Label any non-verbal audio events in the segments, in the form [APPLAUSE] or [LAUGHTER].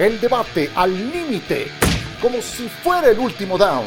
El debate al límite, como si fuera el último down.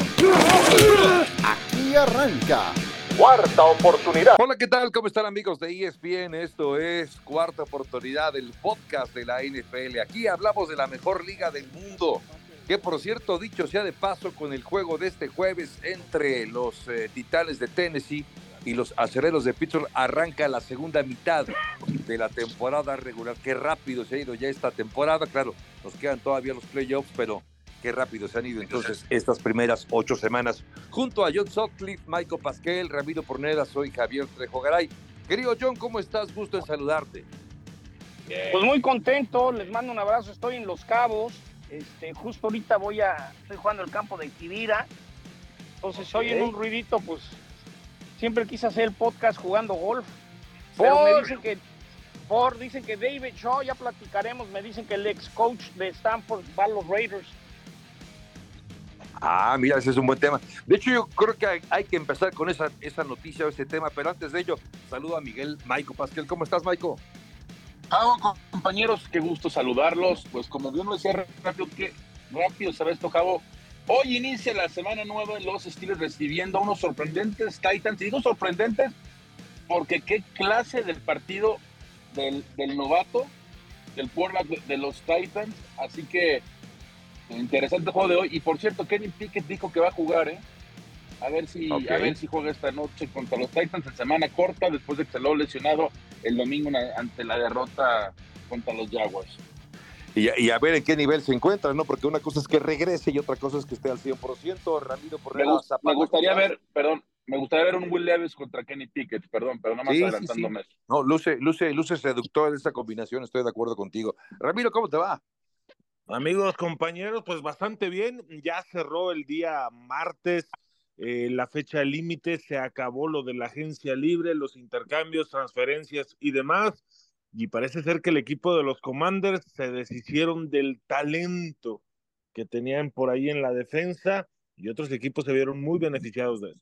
Aquí arranca. Cuarta oportunidad. Hola, ¿qué tal? ¿Cómo están amigos de ESPN? Esto es Cuarta Oportunidad, el podcast de la NFL. Aquí hablamos de la mejor liga del mundo. Que por cierto, dicho sea de paso, con el juego de este jueves entre los eh, Titanes de Tennessee y los acereros de Pittsburgh arranca la segunda mitad de la temporada regular. Qué rápido se ha ido ya esta temporada. Claro, nos quedan todavía los playoffs, pero qué rápido se han ido entonces estas primeras ocho semanas. Junto a John Sutcliffe, Michael Pasquel, Ramiro Porneda, soy Javier Trejo Garay. Querido John, ¿cómo estás? Gusto en saludarte. Pues muy contento, les mando un abrazo, estoy en Los Cabos. Este, justo ahorita voy a, estoy jugando el campo de Kibira. Entonces, hoy en un ruidito, pues siempre quise hacer el podcast jugando golf. Pero me dicen que, por, dicen que David Shaw, ya platicaremos, me dicen que el ex coach de Stanford va a los Raiders. Ah, mira, ese es un buen tema. De hecho, yo creo que hay, que empezar con esa, esa noticia o ese tema, pero antes de ello, saludo a Miguel Maico Pasquel. ¿Cómo estás, Maico? Ah, compañeros, qué gusto saludarlos. Pues como bien lo decía rápido, que rápido se ve esto, Javo. Hoy inicia la semana nueva en los Steelers recibiendo a unos sorprendentes Titans. Y digo sorprendentes porque qué clase del partido del, del novato, del quarterback de los Titans. Así que interesante juego de hoy. Y por cierto, Kenny Pickett dijo que va a jugar, ¿eh? A ver si, a ver si juega esta noche contra los Titans en semana corta después de que se lo lesionado el domingo ante la derrota contra los Jaguars. Y, a ver en qué nivel se encuentra, ¿no? Porque una cosa es que regrese y otra cosa es que esté al 100%. Ramiro por me, me gustaría ver, perdón, me gustaría ver un Will Levis contra Kenny Pickett, perdón, pero nada más adelantándome. No, luce, luce, luce seductor esta combinación, estoy de acuerdo contigo. Ramiro, ¿cómo te va? Amigos, compañeros, pues bastante bien. Ya cerró el día martes eh, la fecha límite, se acabó lo de la agencia libre, los intercambios, transferencias y demás y parece ser que el equipo de los Commanders se deshicieron del talento que tenían por ahí en la defensa y otros equipos se vieron muy beneficiados de eso.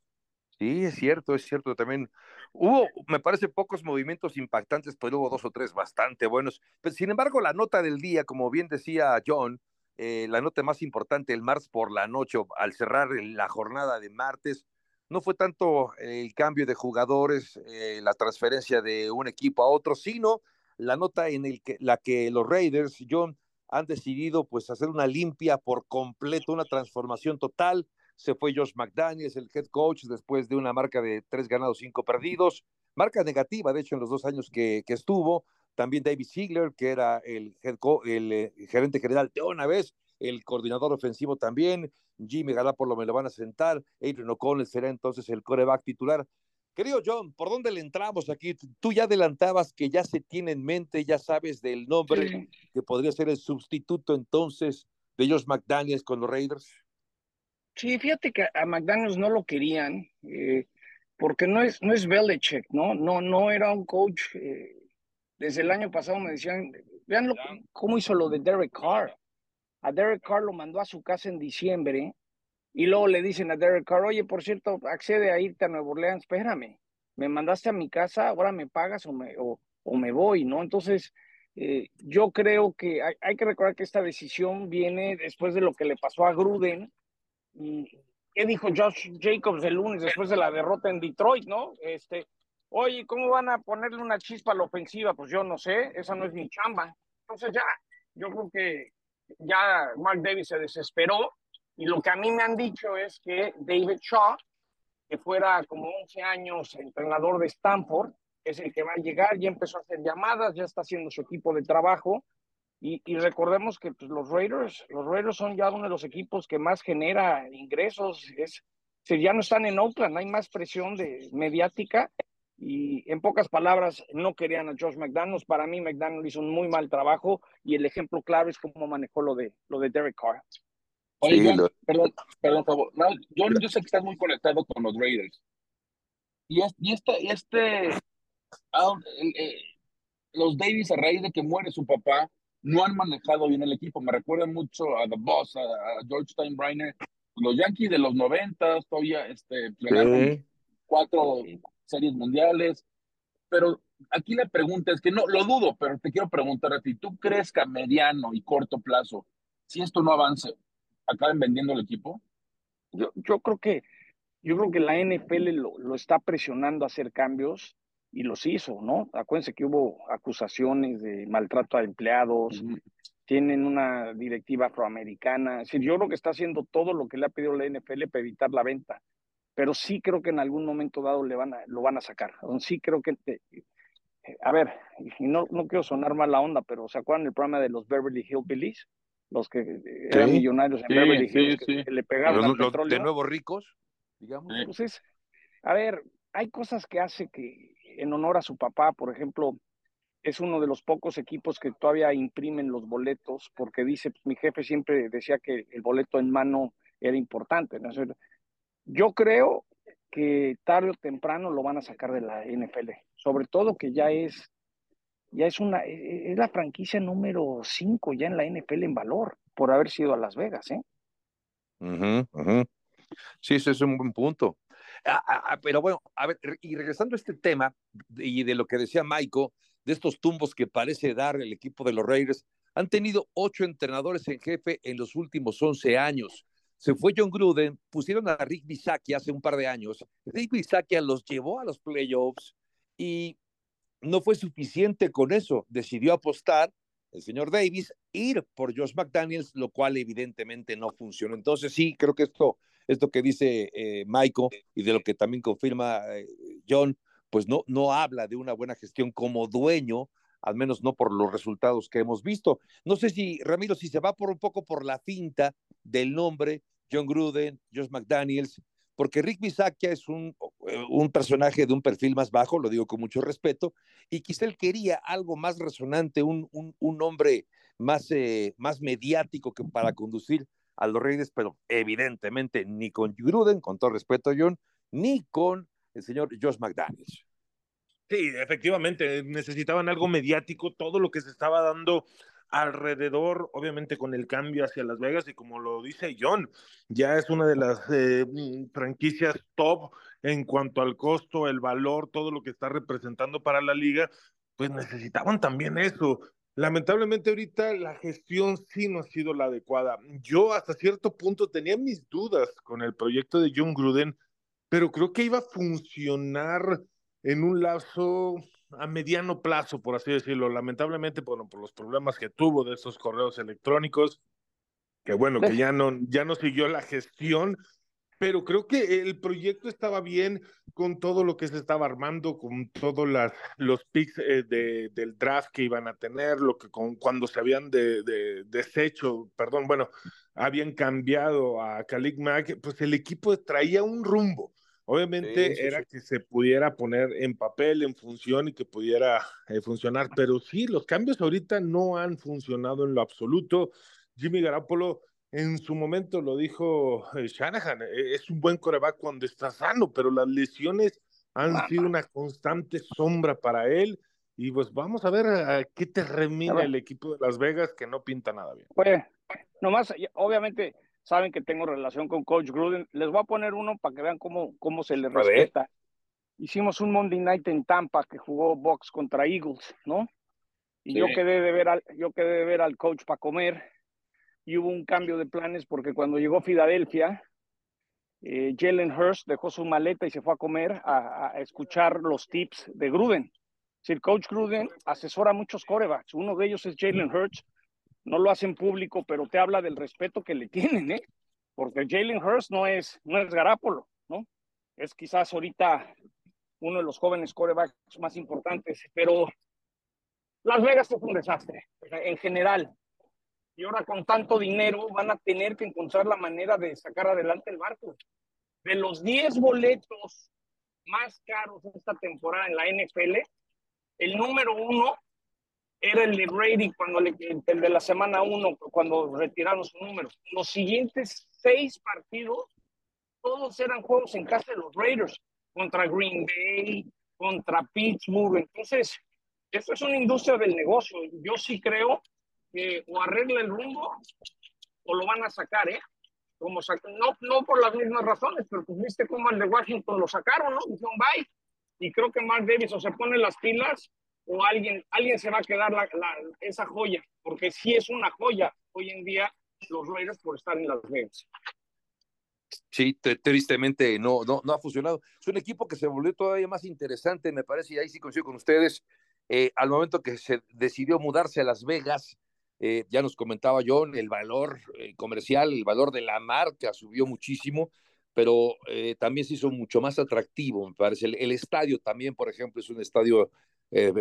Sí, es cierto, es cierto. También hubo, me parece, pocos movimientos impactantes, pero hubo dos o tres bastante buenos. Pero, sin embargo, la nota del día, como bien decía John, eh, la nota más importante el martes por la noche, al cerrar la jornada de martes, no fue tanto el cambio de jugadores, eh, la transferencia de un equipo a otro, sino la nota en el que, la que los Raiders, John, han decidido pues hacer una limpia por completo, una transformación total. Se fue Josh McDaniels, el head coach, después de una marca de tres ganados, cinco perdidos. Marca negativa, de hecho, en los dos años que, que estuvo. También David Ziegler, que era el, head el eh, gerente general de una vez, el coordinador ofensivo también. Jimmy Galapolo me lo van a sentar. Adrian O'Connell será entonces el coreback titular. Querido John, ¿por dónde le entramos aquí? Tú ya adelantabas que ya se tiene en mente, ya sabes del nombre que podría ser el sustituto entonces de Josh McDaniels con los Raiders. Sí, fíjate que a McDaniels no lo querían, eh, porque no es, no es Belichick, ¿no? No, no era un coach. Eh, desde el año pasado me decían, vean cómo hizo lo de Derek Carr. A Derek Carr lo mandó a su casa en diciembre y luego le dicen a Derek Carr, oye, por cierto, accede a irte a Nueva Orleans, espérame, me mandaste a mi casa, ahora me pagas o me, o, me voy, ¿no? Entonces, eh, yo creo que hay, que recordar que esta decisión viene después de lo que le pasó a Gruden. Y, ¿Qué dijo Josh Jacobs el lunes después de la derrota en Detroit, no? Este, oye, ¿cómo van a ponerle una chispa a la ofensiva? Pues yo no sé, esa no es mi chamba. Entonces ya, yo creo que ya Mark Davis se desesperó y lo que a mí me han dicho es que David Shaw, que fuera como 11 años entrenador de Stanford, es el que va a llegar, ya empezó a hacer llamadas, ya está haciendo su equipo de trabajo. Y, recordemos que pues, los Raiders, los Raiders son ya uno de los equipos que más genera ingresos. Es, ya no están en Oakland, hay más presión de, mediática. Y en pocas palabras, no querían a Josh McDaniels. Para mí, McDaniels hizo un muy mal trabajo y el ejemplo claro es cómo manejó lo de, lo de Derek Carr. Oye, perdón, perdón, favor. yo, yo, sé que estás muy conectado con los Raiders. Y, y este, este ah, eh, los Davis a raíz de que muere su papá, no han manejado bien el equipo. Me recuerda mucho a The Boss, a, George Steinbrenner. Los Yankees de los 90 todavía este, cuatro series mundiales. Pero aquí la pregunta es que no, lo dudo, pero te quiero preguntar a ti, ¿tú crees que a mediano y corto plazo si esto no avanza, acaben vendiendo el equipo? Yo, yo creo que yo creo que la NFL lo, lo, está presionando a hacer cambios y los hizo, ¿no? Acuérdense que hubo acusaciones de maltrato a empleados, tienen una directiva afroamericana, es decir, yo creo que está haciendo todo lo que le ha pedido la NFL para evitar la venta, pero sí creo que en algún momento dado le van a, lo van a sacar, sí creo que, eh, a ver, y no, no quiero sonar mal la onda, pero ¿se acuerdan el programa de los Beverly Hillbillies? Los que eran millonarios en Beverly Hills, que, le pegaron al petróleo. De nuevo ricos, digamos. Pues a ver, hay cosas que hace que en honor a su papá, por ejemplo, es uno de los pocos equipos que todavía imprimen los boletos porque dice, pues, mi jefe siempre decía que el boleto en mano era importante. ¿no? Yo creo que tarde o temprano lo van a sacar de la NFL, sobre todo que ya es ya es una e, e, es la franquicia número 5 ya en la NFL en valor por haber sido a Las Vegas, ¿eh? Sí, ese es un buen punto. Ah, ah, ah, pero bueno, a ver, y regresando a este tema y de lo que decía Michael, de estos tumbos que parece dar el equipo de los Raiders, han tenido ocho entrenadores en jefe en los últimos once años. Se fue John Gruden, pusieron a Rick Bisacchi hace un par de años. Rick Bisacchi los llevó a los playoffs y no fue suficiente con eso. Decidió apostar el señor Davis, ir por Josh McDaniels, lo cual evidentemente no funcionó. Entonces sí, creo que esto esto que dice eh, Michael y de lo que también confirma eh, John, pues no, no habla de una buena gestión como dueño, al menos no por los resultados que hemos visto. No sé si, Ramiro, si se va por un poco por la finta del nombre, John Gruden, Josh McDaniels, porque Rick Bisaccia es un, eh, un, personaje de un perfil más bajo, lo digo con mucho respeto, y quizá él quería algo más resonante, un, un, un hombre más, más mediático que para conducir a los Reyes, pero evidentemente ni con Gruden, con todo respeto John, ni con el señor Josh McDaniels. Sí, efectivamente, necesitaban algo mediático, todo lo que se estaba dando alrededor, obviamente con el cambio hacia Las Vegas y como lo dice John, ya es una de las eh, franquicias top en cuanto al costo, el valor, todo lo que está representando para la liga, pues necesitaban también eso, Lamentablemente ahorita la gestión sí no ha sido la adecuada. Yo hasta cierto punto tenía mis dudas con el proyecto de John Gruden, pero creo que iba a funcionar en un lazo a mediano plazo, por así decirlo. Lamentablemente, bueno, por los problemas que tuvo de esos correos electrónicos, que bueno, que ya no, ya no siguió la gestión, pero creo que el proyecto estaba bien con todo lo que se estaba armando, con todos los picks eh, de, del draft que iban a tener, lo que con, cuando se habían de, deshecho, perdón, bueno, habían cambiado a Khalid Mack, pues el equipo traía un rumbo. Obviamente era que se pudiera poner en papel, en función y que pudiera eh, funcionar, pero sí, los cambios ahorita no han funcionado en lo absoluto. Jimmy Garapolo en su momento lo dijo eh, Shanahan, eh, es un buen coreback cuando está sano, pero las lesiones han sido una constante sombra para él. Y pues vamos a ver a qué termina el equipo de Las Vegas, que no pinta nada bien. Pues, nomás, obviamente saben que tengo relación con Coach Gruden. Les voy a poner uno para que vean cómo, cómo se le respeta. Hicimos un Monday Night en Tampa que jugó Box contra Eagles, ¿no? Y yo quedé de ver al, yo quedé de ver al coach para comer y hubo un cambio de planes porque cuando llegó Filadelfia, eh, Jalen Hurst dejó su maleta y se fue a comer a, escuchar los tips de Gruden. Si el coach Gruden asesora a muchos corebacks, uno de ellos es Jalen Hurst, no lo hacen público, pero te habla del respeto que le [LAUGHS] tienen, ¿eh? Porque Jalen Hurst no es, no es Garapolo, ¿no? Es quizás ahorita uno de los jóvenes corebacks más importantes, pero Las Vegas es un desastre, en general y ahora con tanto dinero van a tener que encontrar la manera de sacar adelante el barco. De los 10 boletos más caros esta temporada en la NFL, el número uno era el Brady cuando le, el de la semana uno, cuando retiraron su número. Los siguientes seis partidos, todos eran juegos en casa de los Raiders, contra Green Bay, contra Pittsburgh. Entonces, esto es una industria del negocio. Yo sí creo que o arregla el rumbo o lo van a sacar, ¿eh? Como no, no por las mismas razones, pero pues viste cómo el de Washington lo sacaron, ¿no? Dijeron bye. Y creo que Mark Davis o se pone las pilas o alguien, alguien se va a quedar esa joya, porque sí es una joya hoy en día los Raiders por estar en Las Vegas. Sí, tristemente no, no, no ha funcionado. Es un equipo que se volvió todavía más interesante, me parece, y ahí sí coincido con ustedes. Eh, al momento que se decidió mudarse a Las Vegas, eh, ya nos comentaba John, el valor eh, comercial, el valor de la marca subió muchísimo, pero también se hizo mucho más atractivo, me parece. El, estadio también, por ejemplo, es un estadio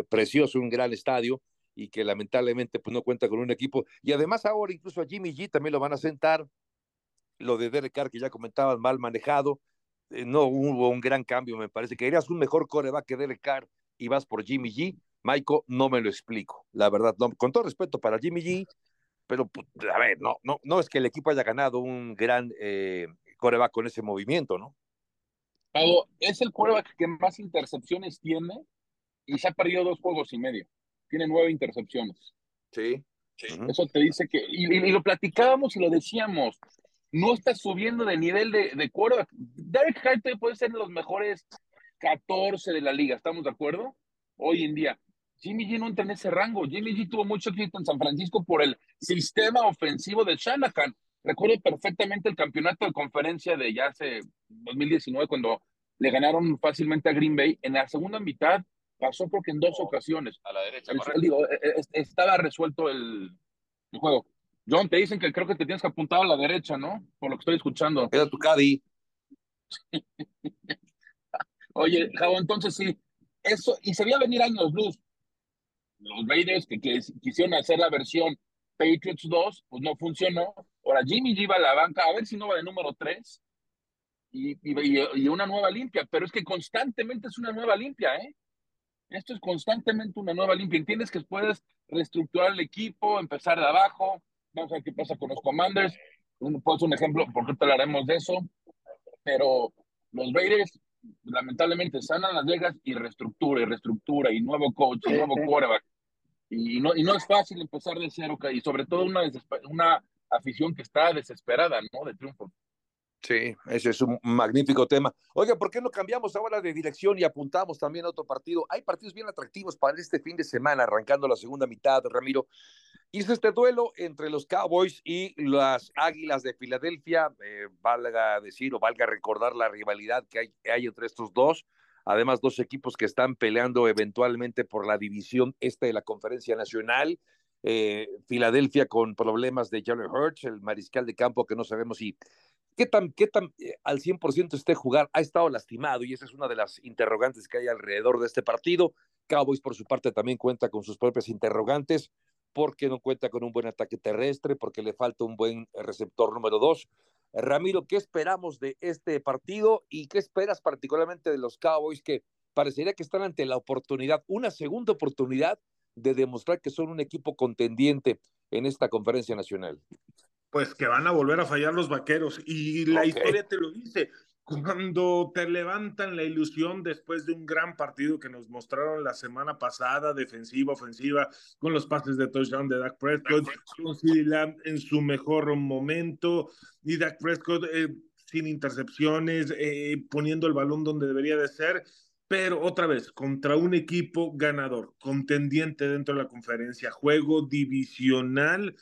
precioso, un gran estadio, y que lamentablemente pues, no cuenta con un equipo. Y además ahora incluso a Jimmy G también lo van a sentar lo de Derek Carr que ya comentaban, mal manejado, eh, no hubo un gran cambio, me parece. que eras un mejor coreback que Derek Carr y vas por Jimmy G. Michael, no me lo explico, la verdad, no, con todo respeto para Jimmy G, pero pues, a ver, no, no, no es que el equipo haya ganado un gran eh, coreback con ese movimiento, ¿no? es el coreback que más intercepciones tiene y se ha perdido dos juegos y medio. Tiene nueve intercepciones. Sí. Eso te dice que, y, lo platicábamos y lo decíamos, no está subiendo de nivel de, de quarterback. Derek Hart puede ser de los mejores 14 de la liga, ¿estamos de acuerdo? Hoy en día. Jimmy G no entra en ese rango. Jimmy G tuvo mucho éxito en San Francisco por el sistema ofensivo de Shanahan. Recuerdo perfectamente el campeonato de conferencia de ya hace 2019 cuando le ganaron fácilmente a Green Bay. En la segunda mitad pasó porque en dos ocasiones. A la derecha. e, e, estaba resuelto el, el juego. John, te dicen que creo que te tienes que apuntar a la derecha, ¿no? Por lo que estoy escuchando. Era tu Cadi. Oye, Javo, entonces sí, eso, y se veía venir años luz. Los Raiders que, quisieron hacer la versión Patriots 2, pues no funcionó. Ahora Jimmy G va a la banca, a ver si no va de número 3. Y, y, una nueva limpia, pero es que constantemente es una nueva limpia, ¿eh? Esto es constantemente una nueva limpia. Entiendes que puedes reestructurar el equipo, empezar de abajo, Vamos a ver qué pasa con los Commanders. Puedo hacer un ejemplo, porque te hablaremos de eso. Pero los Raiders, lamentablemente, a Las Vegas y reestructura, y reestructura, y nuevo coach, y nuevo quarterback. Y no, y no es fácil empezar de cero, y sobre todo una, una afición que está desesperada, ¿no? De triunfo. Sí, ese es un magnífico tema. Oiga, ¿por qué no cambiamos ahora de dirección y apuntamos también a otro partido? Hay partidos bien atractivos para este fin de semana, arrancando la segunda mitad, Ramiro. Hizo este duelo entre los Cowboys y las Águilas de Filadelfia, eh, valga decir o valga recordar la rivalidad que hay, hay, entre estos dos. Además, dos equipos que están peleando eventualmente por la división este de la Conferencia Nacional. Eh, Filadelfia con problemas de Jalen Hurts, el mariscal de campo que no sabemos si qué tan, qué tan eh, al 100% esté jugar. Ha estado lastimado y esa es una de las interrogantes que hay alrededor de este partido. Cowboys, por su parte, también cuenta con sus propias interrogantes porque no cuenta con un buen ataque terrestre, porque le falta un buen receptor número dos. Ramiro, ¿qué esperamos de este partido y qué esperas particularmente de los Cowboys que parecería que están ante la oportunidad, una segunda oportunidad de demostrar que son un equipo contendiente en esta conferencia nacional? Pues que van a volver a fallar los vaqueros. Y la historia te lo dice cuando te levantan la ilusión después de un gran partido que nos mostraron la semana pasada, defensiva, ofensiva, con los pases de touchdown de Dak Prescott, con CeeDee Lamb en su mejor momento y Dak Prescott eh, sin intercepciones, eh, poniendo el balón donde debería de ser, pero otra vez, contra un equipo ganador, contendiente dentro de la conferencia, juego divisional,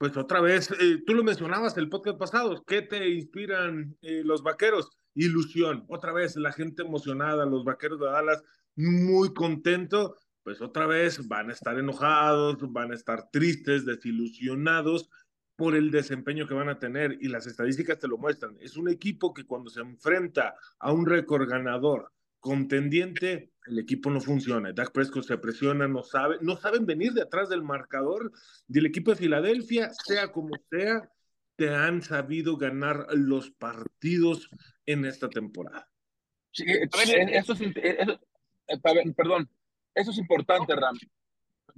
pues otra vez, eh, tú lo mencionabas el podcast pasado, ¿qué te inspiran los vaqueros? ilusión. Otra vez la gente emocionada, los vaqueros de Dallas muy contentos, pues otra vez van a estar enojados, van a estar tristes, desilusionados por el desempeño que van a tener y las estadísticas te lo muestran. Es un equipo que cuando se enfrenta a un récord ganador contendiente, el equipo no funciona. Dak Prescott se presiona, no sabe, no saben venir de atrás del marcador del equipo de Filadelfia, sea como sea, te han sabido ganar los partidos en esta temporada. Sí, eso es, eso, perdón, eso es importante, Ram.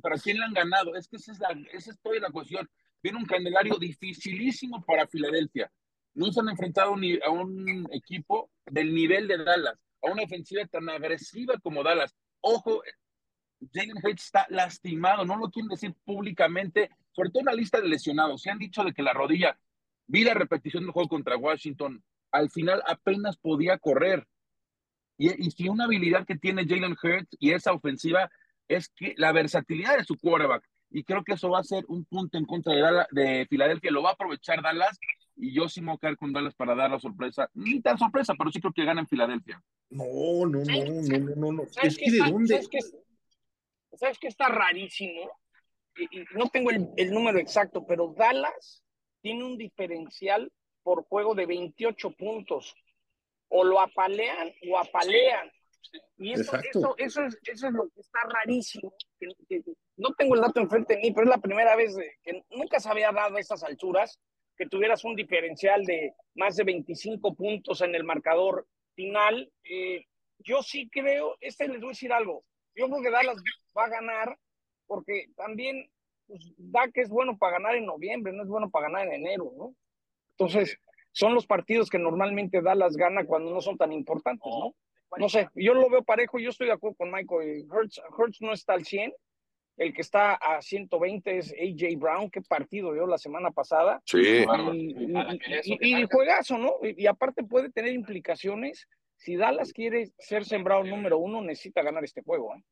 ¿Para quién le han ganado? Es que esa es, la, esa es toda la cuestión. Viene un calendario dificilísimo para Filadelfia. No se han enfrentado a un equipo del nivel de Dallas, a una ofensiva tan agresiva como Dallas. Ojo, Jalen Hurts está lastimado, no lo quieren decir públicamente, sobre todo en la lista de lesionados. Se han dicho de que la rodilla, vi la repetición del juego contra Washington, al final apenas podía correr. Y, si una habilidad que tiene Jalen Hurts y esa ofensiva es que la versatilidad de su quarterback. y creo que eso va a ser un punto en contra de, Dallas, de Filadelfia. Lo va a aprovechar Dallas y yo sí me voy a caer con Dallas para dar la sorpresa. Ni tan sorpresa, pero sí creo que gana en Filadelfia. No, no, no, no, no, no. no. Es que de dónde. ¿Sabes qué, ¿sabes qué está rarísimo? Y, y no tengo el, el número exacto, pero Dallas tiene un diferencial por juego de 28 puntos. O lo apalean o apalean. Y eso, eso, eso, es, eso es lo que está rarísimo. Que, que, no tengo el dato enfrente de mí, pero es la primera vez que nunca se había dado a estas alturas que tuvieras un diferencial de más de 25 puntos en el marcador final. Eh, yo sí creo, este les voy a decir algo, yo creo que Dallas va a ganar porque también pues, Dak es bueno para ganar en noviembre, no es bueno para ganar en enero, ¿no? Entonces, son los partidos que normalmente Dallas gana cuando no son tan importantes, ¿no? No sé, yo lo veo parejo, yo estoy de acuerdo con Michael. Hertz, Hertz no está al 100, el que está a 120 es AJ Brown, qué partido dio la semana pasada. Sí. Y, y, y, y juegazo, ¿no? Y, aparte puede tener implicaciones. Si Dallas quiere ser sembrado número uno, necesita ganar este juego. ¿eh?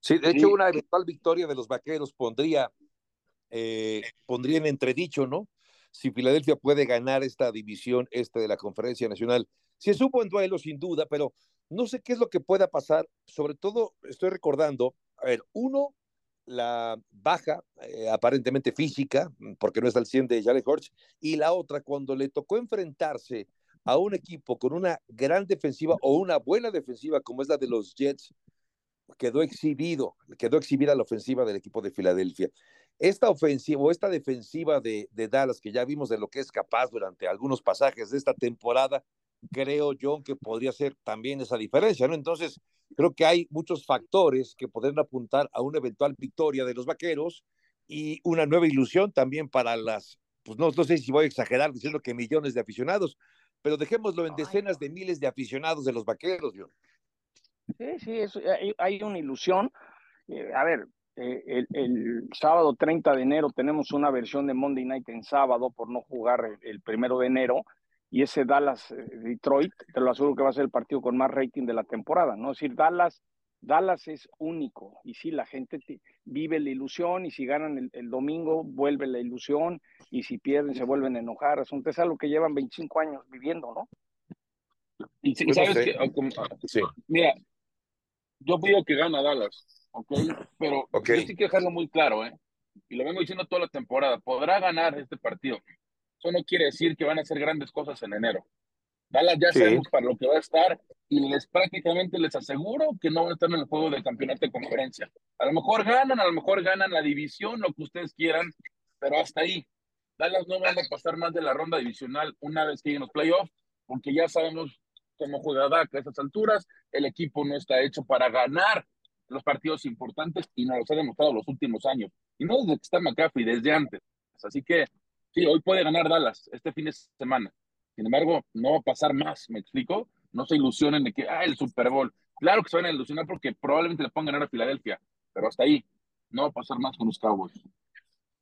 Sí, de hecho, una eventual victoria de los vaqueros pondría, eh, pondría en entredicho, ¿no? Si Filadelfia puede ganar esta división este de la Conferencia Nacional. Si es un buen duelo, sin duda, pero no sé qué es lo que pueda pasar. Sobre todo, estoy recordando a ver, uno, la baja eh, aparentemente física, porque no está al 100 de Jalen Hurts, y la otra, cuando le tocó enfrentarse a un equipo con una gran defensiva o una buena defensiva como es la de los Jets, quedó exhibido, quedó exhibida la ofensiva del equipo de Filadelfia. Esta ofensiva o esta defensiva de, de Dallas, que ya vimos de lo que es capaz durante algunos pasajes de esta temporada, creo yo que podría ser también esa diferencia, ¿no? Entonces, creo que hay muchos factores que podrían apuntar a una eventual victoria de los vaqueros y una nueva ilusión también para las, pues no, no sé si voy a exagerar diciendo que millones de aficionados, pero dejémoslo en decenas de miles de aficionados de los vaqueros, John. Sí, sí, es, hay, hay, una ilusión. Eh, a ver, eh, el, el, sábado 30 de enero tenemos una versión de Monday Night en sábado por no jugar el, el primero de enero y ese Dallas eh, Detroit, te lo aseguro que va a ser el partido con más rating de la temporada, ¿no? Es decir, Dallas, Dallas es único y sí, la gente te, vive la ilusión y si ganan el, el, domingo vuelve la ilusión y si pierden se vuelven a enojar, es, un, es algo que llevan 25 años viviendo, ¿no? Y, y sabes que, como, sí. mira, yo pido que gana Dallas, ¿ok? Pero okay. yo sí quiero dejarlo muy claro, ¿eh? Y lo vengo diciendo toda la temporada, podrá ganar este partido, eso no quiere decir que van a hacer grandes cosas en enero. Dallas ya sí. sabemos para lo que va a estar y les prácticamente les aseguro que no van a estar en el juego del campeonato de conferencia. A lo mejor ganan, a lo mejor ganan la división, lo que ustedes quieran, pero hasta ahí. Dallas no van a pasar más de la ronda divisional una vez que lleguen los playoffs, porque ya sabemos cómo juega Dak a esas alturas. El equipo no está hecho para ganar los partidos importantes y nos los ha demostrado los últimos años. Y no desde que está McCaffrey, desde antes. Así que Sí, hoy puede ganar Dallas este fin de semana. Sin embargo, no va a pasar más, ¿me explico? No se ilusionen de que, ah, el Super Bowl. Claro que se van a ilusionar porque probablemente le puedan ganar a Filadelfia, pero hasta ahí no va a pasar más con los Cowboys.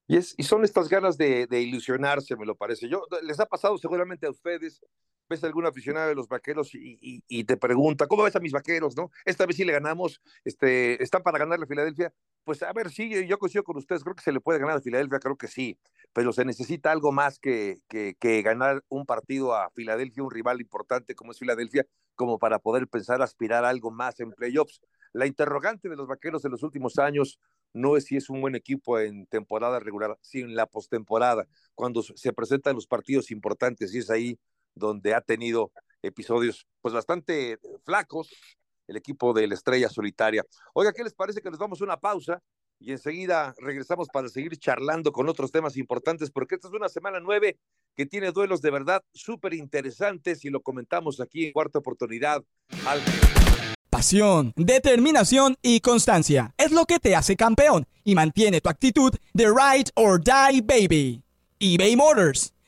Y, son estas ganas de, de, ilusionarse, me lo parece. Yo, les ha pasado seguramente a ustedes, ves a algún aficionado de los vaqueros y, y, y, te pregunta, ¿cómo ves a mis vaqueros? no Esta vez sí le ganamos, este, ¿están para ganarle a Filadelfia? Pues a ver, sí, yo coincido con ustedes, creo que se le puede ganar a Filadelfia, creo que sí, pero se necesita algo más que, que, que ganar un partido a Filadelfia, un rival importante como es Filadelfia, como para poder pensar aspirar a algo más en playoffs. La interrogante de los vaqueros en los últimos años no es si es un buen equipo en temporada regular, sino en la postemporada, cuando se presentan los partidos importantes y es ahí donde ha tenido episodios pues bastante flacos el equipo de la estrella solitaria. Oiga, ¿qué les parece que nos vamos a una pausa y enseguida regresamos para seguir charlando con otros temas importantes? Porque esta es una semana nueve que tiene duelos de verdad súper interesantes y lo comentamos aquí en cuarta oportunidad. Pasión, determinación y constancia es lo que te hace campeón y mantiene tu actitud de ride or die baby. eBay Motors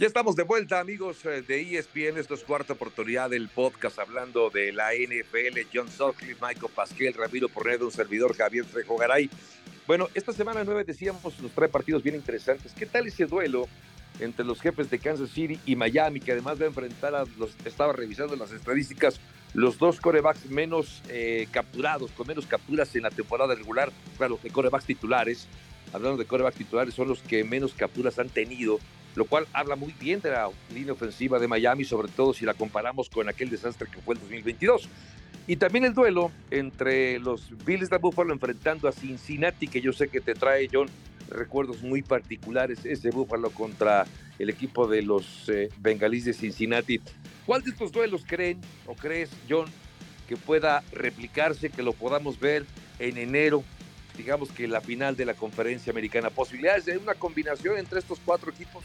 Ya estamos de vuelta, amigos eh, de ESPN. Esto es cuarta oportunidad del podcast hablando de la NFL. John Sutcliffe, Michael Pasquel, Ramiro Porredo, un servidor Javier Trejo Garay. Bueno, esta semana nueve decíamos, nos trae partidos bien interesantes. ¿Qué tal ese duelo entre los jefes de Kansas City y Miami, que además a enfrentar a los, estaba revisando las estadísticas, los dos corebacks menos eh, capturados, con menos capturas en la temporada regular, claro, de corebacks titulares, hablando de corebacks titulares, son los que menos capturas han tenido lo cual habla muy bien de la línea ofensiva de Miami, sobre todo si la comparamos con aquel desastre que fue el 2022. Y también el duelo entre los Bills de Buffalo enfrentando a Cincinnati, que yo sé que te trae, John, recuerdos muy particulares, ese Buffalo contra el equipo de los eh, Bengalíes de Cincinnati. ¿Cuál de estos duelos creen o crees, John, que pueda replicarse, que lo podamos ver en enero digamos que la final de la conferencia americana. ¿Posibilidades de una combinación entre estos cuatro equipos?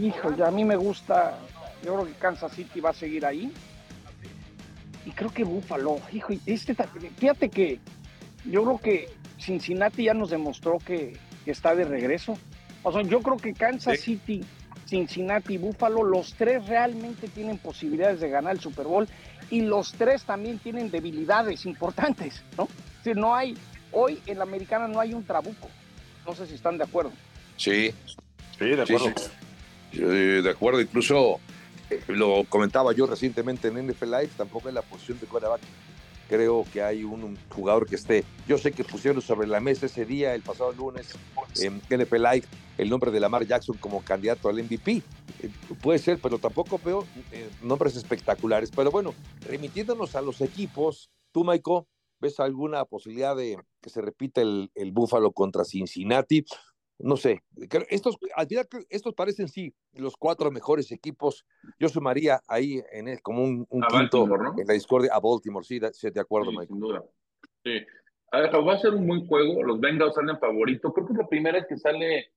Hijo, ya a mí me gusta, yo creo que Kansas City va a seguir ahí. Y creo que Buffalo, hijo, este, fíjate que yo creo que Cincinnati ya nos demostró que, está de regreso. O sea, yo creo que Kansas City, Cincinnati y Buffalo, los tres realmente tienen posibilidades de ganar el Super Bowl y los tres también tienen debilidades importantes, ¿no? Es decir, no hay, Hoy en la americana no hay un trabuco. No sé si están de acuerdo. Sí, sí, de acuerdo. Eh, de acuerdo, incluso eh, lo comentaba yo recientemente en NFL Live, tampoco en la posición de quarterback. Creo que hay un, jugador que esté. Yo sé que pusieron sobre la mesa ese día, el pasado lunes, en NFL Live, el nombre de Lamar Jackson como candidato al MVP. Eh, puede ser, pero tampoco veo nombres espectaculares. Pero bueno, remitiéndonos a los equipos, tú, Maiko, ¿ves alguna posibilidad de, que se repita el, el Búfalo contra Cincinnati. No sé, estos, al final, estos parecen sí los cuatro mejores equipos. Yo sumaría ahí en el, como un, quinto en la discordia a Baltimore, sí, de, acuerdo, Mike. Sin duda. Sí. A ver, va a ser un buen juego. Los Bengals salen favoritos. Creo que la primera es que sale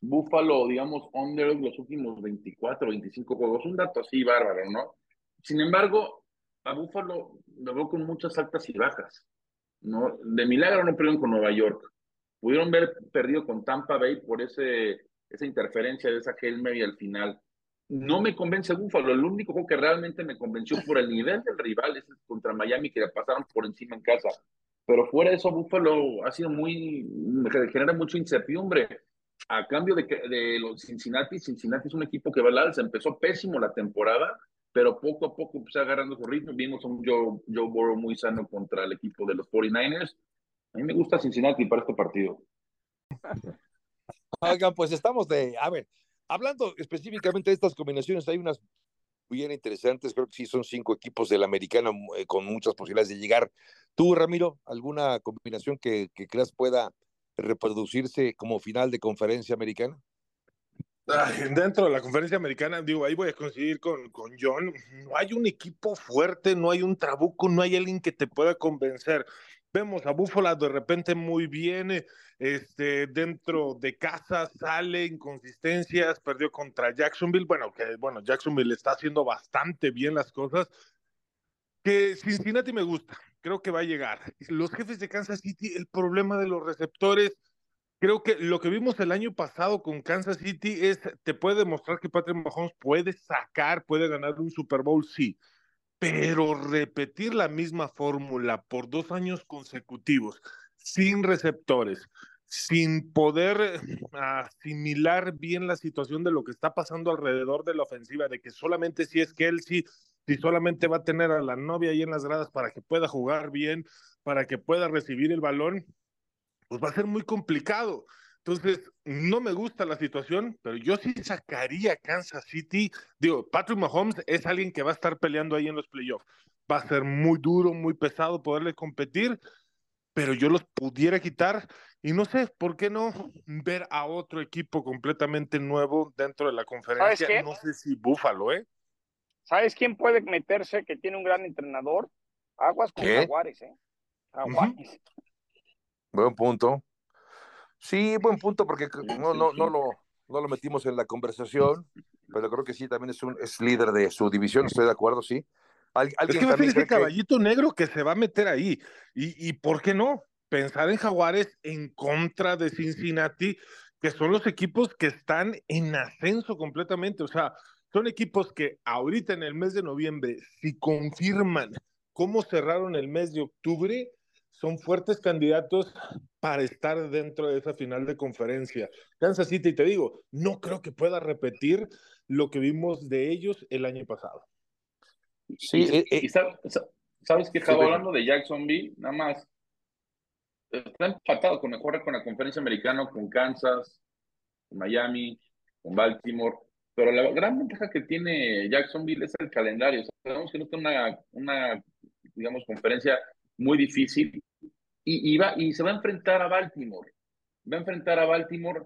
Buffalo, digamos, under los últimos 24, 25 juegos. Un dato así bárbaro, ¿no? Sin embargo, a Buffalo lo veo con muchas altas y bajas. ¿no? De milagro no perdieron con Nueva York. Pudieron haber perdido con Tampa Bay por ese, esa interferencia de esa Helmer y al final. No me convence Búfalo. El único juego que realmente me convenció por el nivel del rival es contra Miami, que le pasaron por encima en casa. Pero fuera de eso, Búfalo ha sido muy. genera mucha incertidumbre. A cambio de, que, de los Cincinnati, Cincinnati es un equipo que va al alza. Empezó pésimo la temporada pero poco a poco pues, agarrando su ritmo. Vimos a un Joe, Joe Burrow muy sano contra el equipo de los 49ers. A mí me gusta Cincinnati para este partido. [LAUGHS] Oigan, pues estamos de, a ver, hablando específicamente de estas combinaciones, hay unas bien interesantes, creo que sí son cinco equipos de la americana eh, con muchas posibilidades de llegar. Tú, Ramiro, ¿alguna combinación que, que creas pueda reproducirse como final de conferencia americana? [LAUGHS] dentro de la conferencia americana, digo, ahí voy a coincidir con, con John, no hay un equipo fuerte, no hay un trabuco, no hay alguien que te pueda convencer. Vemos a Búfala de repente muy bien, este, dentro de casa sale inconsistencias, perdió contra Jacksonville, bueno, que bueno, Jacksonville está haciendo bastante bien las cosas, que Cincinnati me gusta, creo que va a llegar. Los jefes de Kansas City, el problema de los receptores, Creo que lo que vimos el año pasado con Kansas City es, te puede demostrar que Patrick Mahomes puede sacar, puede ganar un Super Bowl, sí, pero repetir la misma fórmula por dos años consecutivos, sin receptores, sin poder asimilar bien la situación de lo que está pasando alrededor de la ofensiva, de que solamente si es Kelsey, si solamente va a tener a la novia ahí en las gradas para que pueda jugar bien, para que pueda recibir el balón, pues va a ser muy complicado. Entonces, no me gusta la situación, pero yo sí sacaría Kansas City. Digo, Patrick Mahomes es alguien que va a estar peleando ahí en los playoffs. Va a ser muy duro, muy pesado poderle competir, pero yo los pudiera quitar y no sé, ¿por qué no ver a otro equipo completamente nuevo dentro de la conferencia? No sé si Búfalo, ¿eh? ¿Sabes quién puede meterse que tiene un gran entrenador? Aguas con Jaguares, ¿eh? Jaguares. Buen punto. Sí, buen punto, porque no, no, no, lo, no lo metimos en la conversación, pero creo que sí, también es, un, es líder de su división, estoy de acuerdo, sí. es que va a ser ese caballito negro que se va a meter ahí. Y, y ¿por qué no? Pensar en Jaguares en contra de Cincinnati, que son los equipos que están en ascenso completamente. O sea, son equipos que ahorita en el mes de noviembre, si confirman cómo cerraron el mes de octubre, son fuertes candidatos para estar dentro de esa final de conferencia. Kansas City, te digo, no creo que pueda repetir lo que vimos de ellos el año pasado. Sí, y, eh, eh, sabes, que estaba hablando de Jacksonville, nada más. Está empatado con mejor con la conferencia americana, con Kansas, con Miami, con Baltimore. Pero la gran ventaja que tiene Jacksonville es el calendario. Sabemos que no tiene una, una, digamos, conferencia muy difícil y, va, y se va a enfrentar a Baltimore. Va a enfrentar a Baltimore,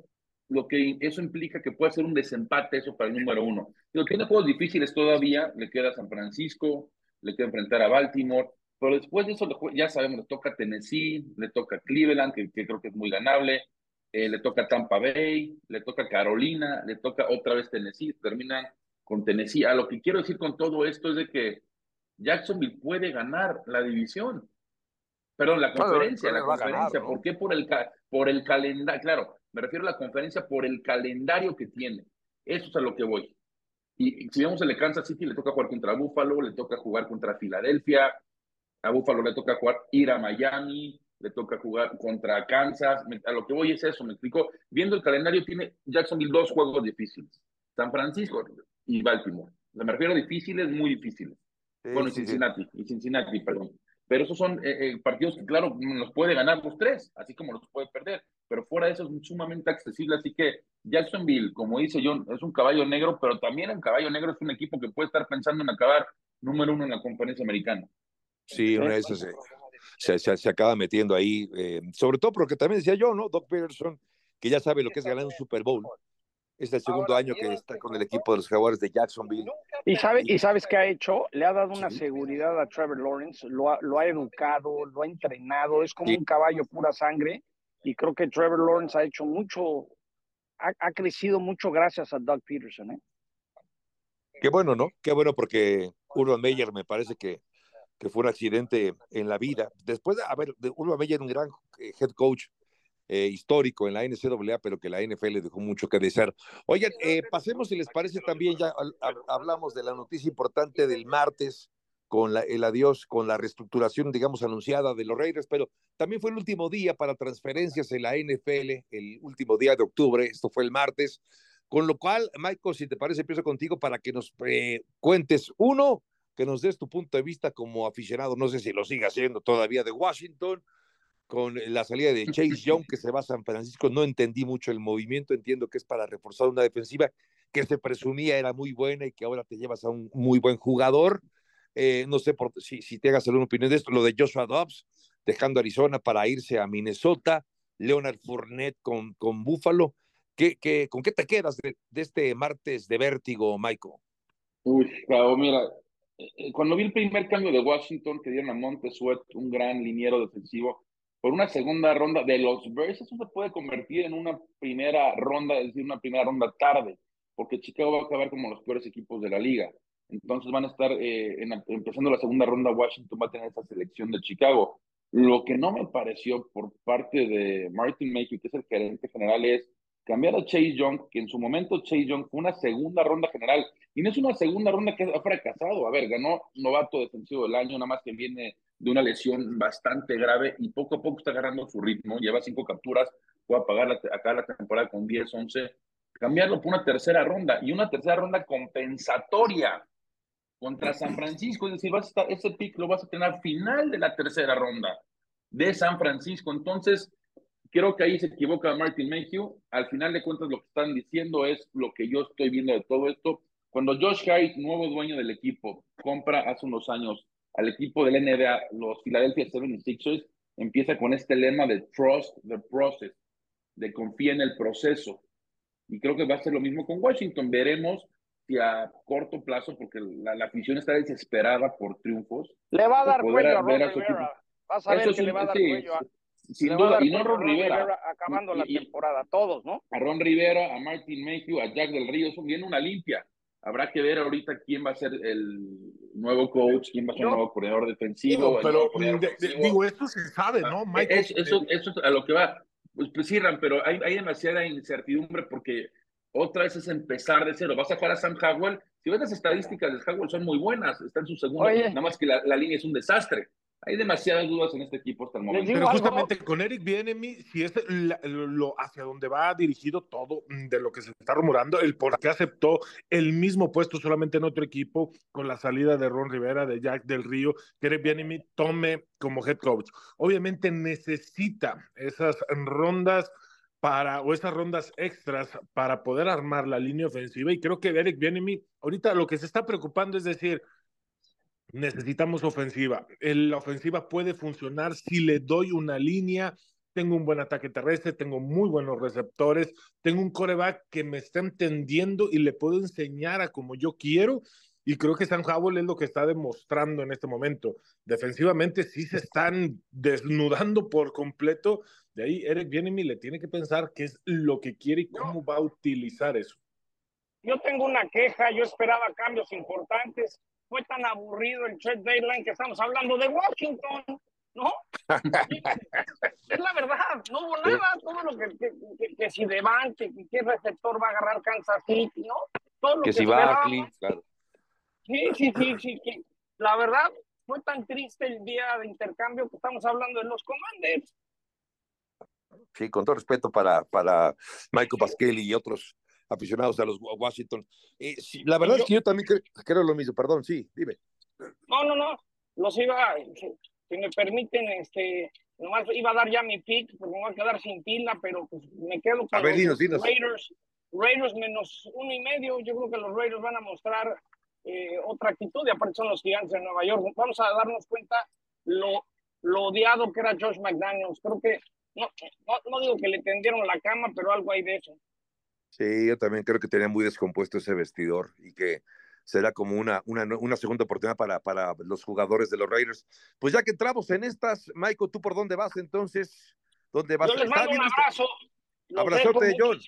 lo que eso implica que puede ser un desempate eso para el número uno. Lo tiene juegos difíciles todavía, le queda San Francisco, le queda enfrentar a Baltimore, pero después de eso ya sabemos, le toca Tennessee, le toca Cleveland, que, creo que es muy ganable, eh, le toca Tampa Bay, le toca Carolina, le toca otra vez Tennessee, terminan con Tennessee. A lo que quiero decir con todo esto es de que Jacksonville puede ganar la división. Perdón, la conferencia, la conferencia. ¿Por qué? Por el, por el calendario. Claro, me refiero a la conferencia por el calendario que tiene. Eso es a lo que voy. Y, si vemos el Kansas City, le toca jugar contra Buffalo, le toca jugar contra Filadelfia, a Buffalo le toca jugar, ir a Miami, le toca jugar contra Kansas. A lo que voy es eso, me explico. Viendo el calendario, tiene Jacksonville dos juegos difíciles: San Francisco y Baltimore. me refiero a difíciles, muy difíciles. bueno, Cincinnati, y Cincinnati, perdón. Pero esos son eh, eh, partidos que, claro, los puede ganar los tres, así como los puede perder. Pero fuera de eso es sumamente accesible. Así que Jacksonville, como dice John, es un caballo negro, pero también el caballo negro es un equipo que puede estar pensando en acabar número uno en la conferencia americana. Sí, una de esas se, se, acaba metiendo ahí, eh, sobre todo porque también decía yo, ¿no? Doc Peterson, que ya sabe lo que es ganar un Super Bowl. Es el segundo año que está con el equipo de los Jaguares de Jacksonville. ¿Y, sabe, ¿Y sabes qué ha hecho? Le ha dado una seguridad a Trevor Lawrence, lo ha, lo ha educado, lo ha entrenado, es como un caballo pura sangre. Y creo que Trevor Lawrence ha hecho mucho, ha, crecido mucho gracias a Doug Peterson. ¿eh? Qué bueno, ¿no? Qué bueno porque Urban Meyer me parece que, que fue un accidente en la vida. Después, de, a ver, Urban Meyer un gran eh, head coach eh, histórico en la NCAA, pero que la NFL dejó mucho que desear. Oigan, eh, pasemos si les parece también, ya hablamos de la noticia importante del martes con el adiós, con la reestructuración, digamos, anunciada de los Raiders, pero también fue el último día para transferencias en la NFL, el último día de octubre, esto fue el martes, con lo cual, Michael, si te parece, empiezo contigo para que nos eh, cuentes, uno, que nos des tu punto de vista como aficionado, no sé si lo siga haciendo todavía de Washington, con la salida de Chase Young que se va a San Francisco, no entendí mucho el movimiento, entiendo que es para reforzar una defensiva que se presumía era muy buena y que ahora te llevas a un muy buen jugador. Eh, no sé por, si, si tengas alguna opinión de esto, lo de Joshua Dobbs, dejando Arizona para irse a Minnesota, Leonard Fournette con, con Buffalo. ¿Qué, qué, con qué te quedas de, este martes de vértigo, Michael? Uy, claro, mira, eh, eh, cuando vi el primer cambio de Washington que dieron a Montesuet, un gran liniero defensivo, por una segunda ronda de los Bears, eso se puede convertir en una primera ronda, es decir, una primera ronda tarde, porque Chicago va a acabar como los peores equipos de la liga. Entonces van a estar eh, empezando la segunda ronda, Washington va a tener esa selección de Chicago. Lo que no me pareció por parte de Martin Mayhew, que es el gerente general, es cambiar a Chase Young, que en su momento Chase Young fue una segunda ronda general, y no es una segunda ronda que ha fracasado. A ver, ganó novato defensivo del año, nada más que viene de una lesión bastante grave y poco a poco está agarrando su ritmo, lleva cinco capturas, puede pagar acá la temporada con 10, 11, cambiarlo por una tercera ronda y una tercera ronda compensatoria contra San Francisco, es decir, vas a estar, ese pick lo vas a tener al final de la tercera ronda de San Francisco, entonces creo que ahí se equivoca Martin Mayhew, al final de cuentas lo que están diciendo es lo que yo estoy viendo de todo esto, cuando Josh Hyde, nuevo dueño del equipo, compra hace unos años al equipo del NBA, los Philadelphia 76ers, empieza con este lema de trust the process, de confía en el proceso. Y creo que va a ser lo mismo con Washington. Veremos hacia corto plazo, porque la, la afición está desesperada por triunfos. Le va a dar cuello a Ron Rivera. Vas a ver que le va a dar cuello a, sin duda, y no Ron Rivera. acabando la temporada, todos, ¿no? A Ron Rivera, a Martin Mayhew, a Jack del Río, son bien una limpia. Habrá que ver ahorita quién va a ser el nuevo coach, quién va a ser el nuevo corredor defensivo. pero digo, esto se sabe, ¿no? Ah, eso, eso, eso, a lo que va. Pues, pues cierran, pero hay, hay demasiada incertidumbre porque otra vez es empezar de cero. Vas a jugar a Sam Howell. Si ves las estadísticas de Howell son muy buenas, está en su segundo, nada más que la, la línea es un desastre hay demasiadas dudas en este equipo hasta el momento. Pero justamente con Eric Bienemi, si es lo, hacia donde va dirigido todo mm, de lo que se está rumorando, el por qué aceptó el mismo puesto solamente en otro equipo con la salida de Ron Rivera, de Jack del Río, que Eric Bienemi tome como head coach. Obviamente necesita esas rondas para, o esas rondas extras para poder armar la línea ofensiva y creo que Eric Bienemi ahorita lo que se está preocupando es decir, necesitamos ofensiva. La ofensiva puede funcionar si le doy una línea, tengo un buen ataque terrestre, tengo muy buenos receptores, tengo un coreback que me está entendiendo y le puedo enseñar a como yo quiero. Y creo que San Howell es lo que está demostrando en este momento. Defensivamente sí se están desnudando por completo. De ahí Eric Bienemi le tiene que pensar qué es lo que quiere y cómo va a utilizar eso. Yo tengo una queja, yo esperaba cambios importantes fue tan aburrido el trade deadline que estamos hablando de Washington, ¿no? es la verdad, no hubo nada, todo lo que, que, que, si de que, qué receptor va a agarrar Kansas City, ¿no? Todo lo que, si va a claro. Sí, sí, sí, sí, La verdad, fue tan triste el día de intercambio que estamos hablando de los Commanders. Sí, con todo respeto para, para Michael Pasquel y otros aficionados a los Washington. Eh, la verdad es que yo también creo, lo mismo, perdón, sí, dime. No, no, no, los iba, si, me permiten, este, nomás iba a dar ya mi pick, porque me voy a quedar sin pila, pero pues me quedo con los Raiders, Raiders menos uno y medio, yo creo que los Raiders van a mostrar eh, otra actitud, y aparte son los gigantes de Nueva York. Vamos a darnos cuenta lo, lo odiado que era Josh McDaniels. Creo que, no, no, no digo que le tendieron la cama, pero algo hay de eso. Sí, yo también creo que tenía muy descompuesto ese vestidor y que será como una, una, una segunda oportunidad para, para los jugadores de los Raiders. Pues ya que entramos en estas, Michael, ¿tú por dónde vas entonces? ¿Dónde vas? Yo les mando un abrazo. Abrazote, John.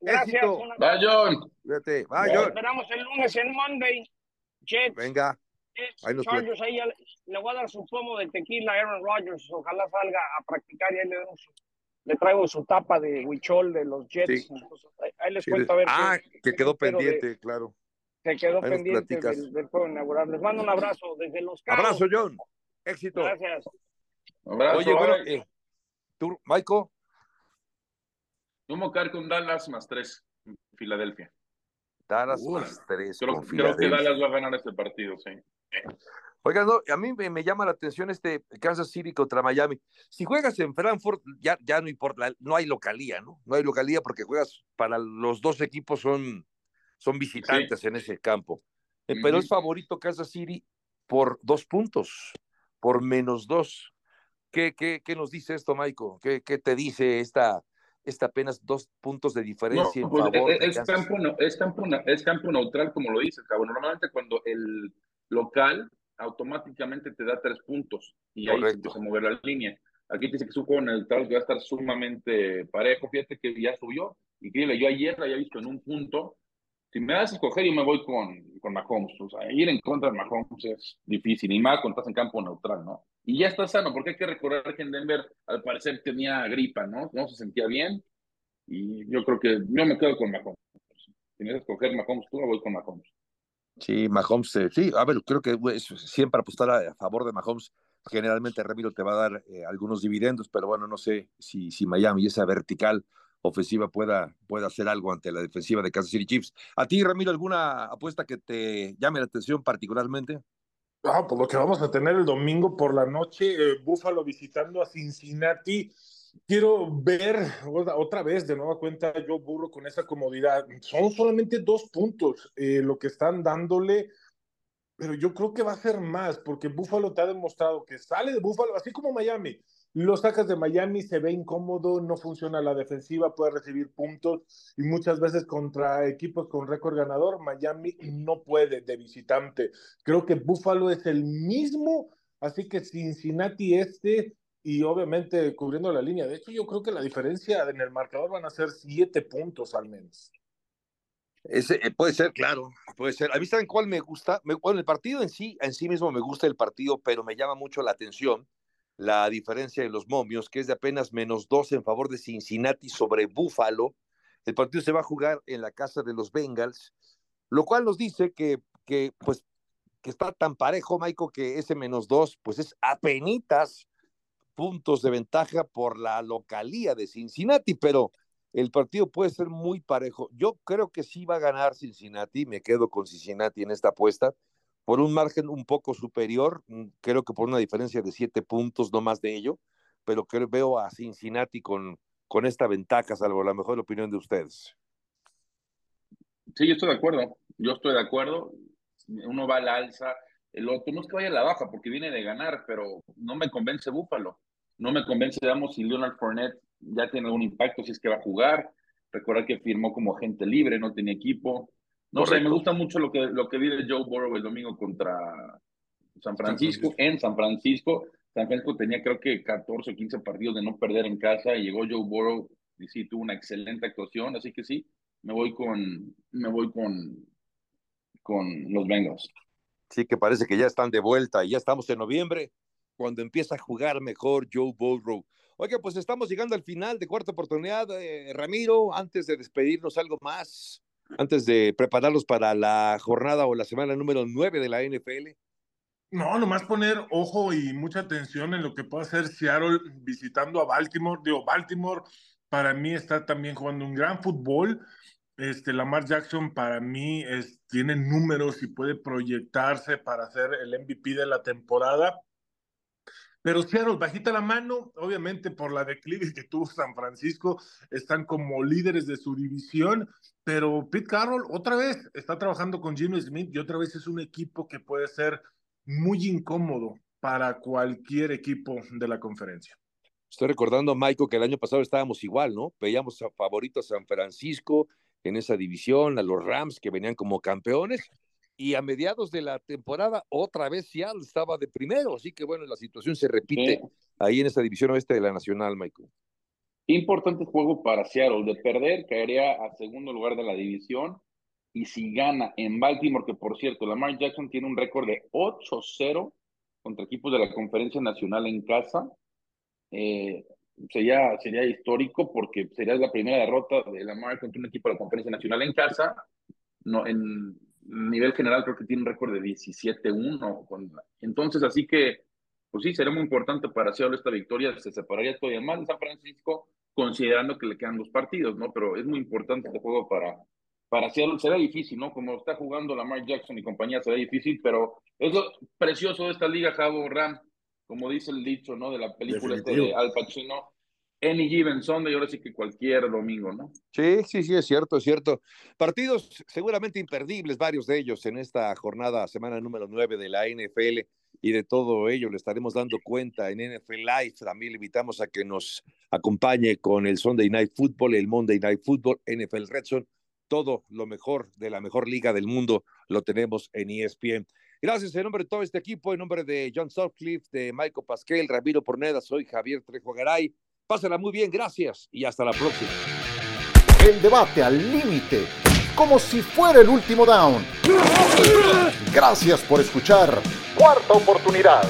Gracias. Va, John. Vete. Va, John. Esperamos el lunes en Monday. Jets. Venga. ahí nos Chargers, ahí le voy a dar su pomo de tequila a Aaron Rodgers. Ojalá salga a practicar y ahí le damos su le traigo su tapa de Huichol de los Jets. ahí les cuento a ver. Ah, que quedó pendiente, claro. Que quedó pendiente del, juego inaugural. Les mando un abrazo desde los Cabos. Abrazo, John. Éxito. Gracias. Abrazo, Oye, bueno, eh, ¿tú, me voy con Dallas más tres en Filadelfia. Dallas más tres. Creo, creo que Dallas va a ganar este partido, sí. Oigan, a mí me, llama la atención este Kansas City contra Miami. Si juegas en Frankfurt, ya, ya no importa, no hay localía, ¿no? No hay localía porque juegas para los dos equipos son, son visitantes en ese campo. Eh, pero es favorito Kansas City por dos puntos, por menos dos. ¿Qué, qué, qué nos dice esto, Michael? ¿Qué, qué te dice esta, esta apenas dos puntos de diferencia en pues, es, campo, es, campo, es campo neutral, como lo dices, cabrón. Normalmente cuando el local automáticamente te da tres puntos y ahí se empieza a mover la línea. Aquí dice que su juego neutral va a estar sumamente parejo. Fíjate que ya subió. Increíble. Yo ayer la había visto en un punto. Si me das a escoger, yo me voy con, con Mahomes. O sea, ir en contra de Mahomes es difícil. Y más cuando estás en campo neutral, ¿no? Y ya está sano, porque hay que recordar que en Denver, al parecer, tenía gripa, ¿no? No se sentía bien. Y yo creo que yo me quedo con Mahomes. Si me das a escoger Mahomes, tú me voy con Mahomes. Sí, Mahomes, eh, sí, a ver, creo que siempre apostar a, favor de Mahomes, generalmente Ramiro te va a dar eh, algunos dividendos, pero bueno, no sé si, si Miami esa vertical ofensiva pueda, pueda hacer algo ante la defensiva de Kansas City Chiefs. ¿A ti, Ramiro, alguna apuesta que te llame la atención particularmente? Ah, pues lo que vamos a tener el domingo por la noche, eh, Buffalo visitando a Cincinnati quiero ver otra vez de nueva cuenta yo burro con esa comodidad. Son solamente dos puntos eh, lo que están dándole pero yo creo que va a ser más, porque Buffalo te ha demostrado que sale de Buffalo, así como Miami. Lo sacas de Miami, se ve incómodo, no funciona la defensiva, puede recibir puntos y muchas veces contra equipos con récord ganador, Miami no puede de visitante. Creo que Buffalo es el mismo, así que Cincinnati este y obviamente cubriendo la línea. De hecho, yo creo que la diferencia en el marcador van a ser siete puntos al menos. Ese, eh, puede ser, claro, puede ser. A mí, ¿saben cuál me gusta? bueno, el partido en sí, en sí mismo me gusta el partido, pero me llama mucho la atención la diferencia de los momios, que es de apenas menos dos en favor de Cincinnati sobre Buffalo. El partido se va a jugar en la casa de los Bengals, lo cual nos dice que, que pues, que está tan parejo, Michael, que ese menos dos, pues es apenitas puntos de ventaja por la localía de Cincinnati, pero el partido puede ser muy parejo. Yo creo que sí va a ganar Cincinnati, me quedo con Cincinnati en esta apuesta, por un margen un poco superior, mm, creo que por una diferencia de siete puntos, no más de ello, pero creo, veo a Cincinnati con, con esta ventaja, salvo la mejor opinión de ustedes. Sí, yo estoy de acuerdo, yo estoy de acuerdo. Uno va a la alza, el otro no es que vaya a la baja porque viene de ganar, pero no me convence Búfalo. No me convence, digamos, si Leonard Fournette ya tiene algún impacto, si es que va a jugar. Recordar que firmó como agente libre, no tenía equipo. No sé, me gusta mucho lo que, lo que vive Joe Burrow el domingo contra San Francisco, en San Francisco. San Francisco tenía creo que 14 o 15 partidos de no perder en casa y llegó Joe Burrow y sí tuvo una excelente actuación, así que sí, me voy con, me voy con, con los Bengals. Sí, que parece que ya están de vuelta y ya estamos en noviembre cuando empieza a jugar mejor Joe Burrow. Oye, pues estamos llegando al final de cuarta oportunidad. Eh, Ramiro, antes de despedirnos, algo más, antes de prepararlos para la jornada o la semana número nueve de la NFL. No, nomás poner ojo y mucha atención en lo que puede hacer Seattle visitando a Baltimore. Digo, Baltimore para mí está también jugando un gran fútbol. Este, Lamar Jackson para mí tiene números y puede proyectarse para ser el MVP de la temporada. Pero Seattle, bajita la mano, obviamente por la declive que tuvo San Francisco, están como líderes de su división, pero Pete Carroll otra vez está trabajando con Jimmy Smith y otra vez es un equipo que puede ser muy incómodo para cualquier equipo de la conferencia. Estoy recordando, Michael, que el año pasado estábamos igual, ¿no? Veíamos a favoritos a San Francisco en esa división, a los Rams que venían como campeones, y a mediados de la temporada otra vez Seattle estaba de primero, así que bueno, la situación se repite ahí en esta división oeste de la Nacional, Michael. Importante juego para Seattle, de perder caería a segundo lugar de la división y si gana en Baltimore, que por cierto, Lamar Jackson tiene un récord de 8-0 contra equipos de la Conferencia Nacional en casa, eh, sería, sería histórico porque sería la primera derrota de Lamar contra un equipo de la Conferencia Nacional en casa. No, en, nivel general creo que tiene un récord de 17-1. Entonces, así que, pues sí, será muy importante para Seattle esta victoria. Se separaría todavía más de San Francisco, considerando que le quedan dos partidos, ¿no? Pero es muy importante este juego para, para Seattle. Será difícil, ¿no? Como está jugando Lamar Jackson y compañía, será difícil, pero es lo precioso esta liga, Javo Ram, como dice el dicho, ¿no? De la película este de Al Pacino any given Sunday, ahora sí que cualquier domingo, ¿no? Sí, sí, sí, es cierto, es cierto. Partidos seguramente imperdibles, varios de ellos en esta jornada, semana número 9 de la NFL, y de todo ello le estaremos dando cuenta en NFL Live. También le invitamos a que nos acompañe con el Sunday Night Football, el Monday Night Football, NFL Red Zone. Todo lo mejor de la mejor liga del mundo lo tenemos en ESPN. Gracias en nombre de todo este equipo, en nombre de John Sutcliffe, de Michael Pasquel, Ramiro Porneda, soy Javier Trejo Garay. Pásala muy bien, gracias y hasta la próxima. El debate al límite, como si fuera el último down. Gracias por escuchar. Cuarta oportunidad.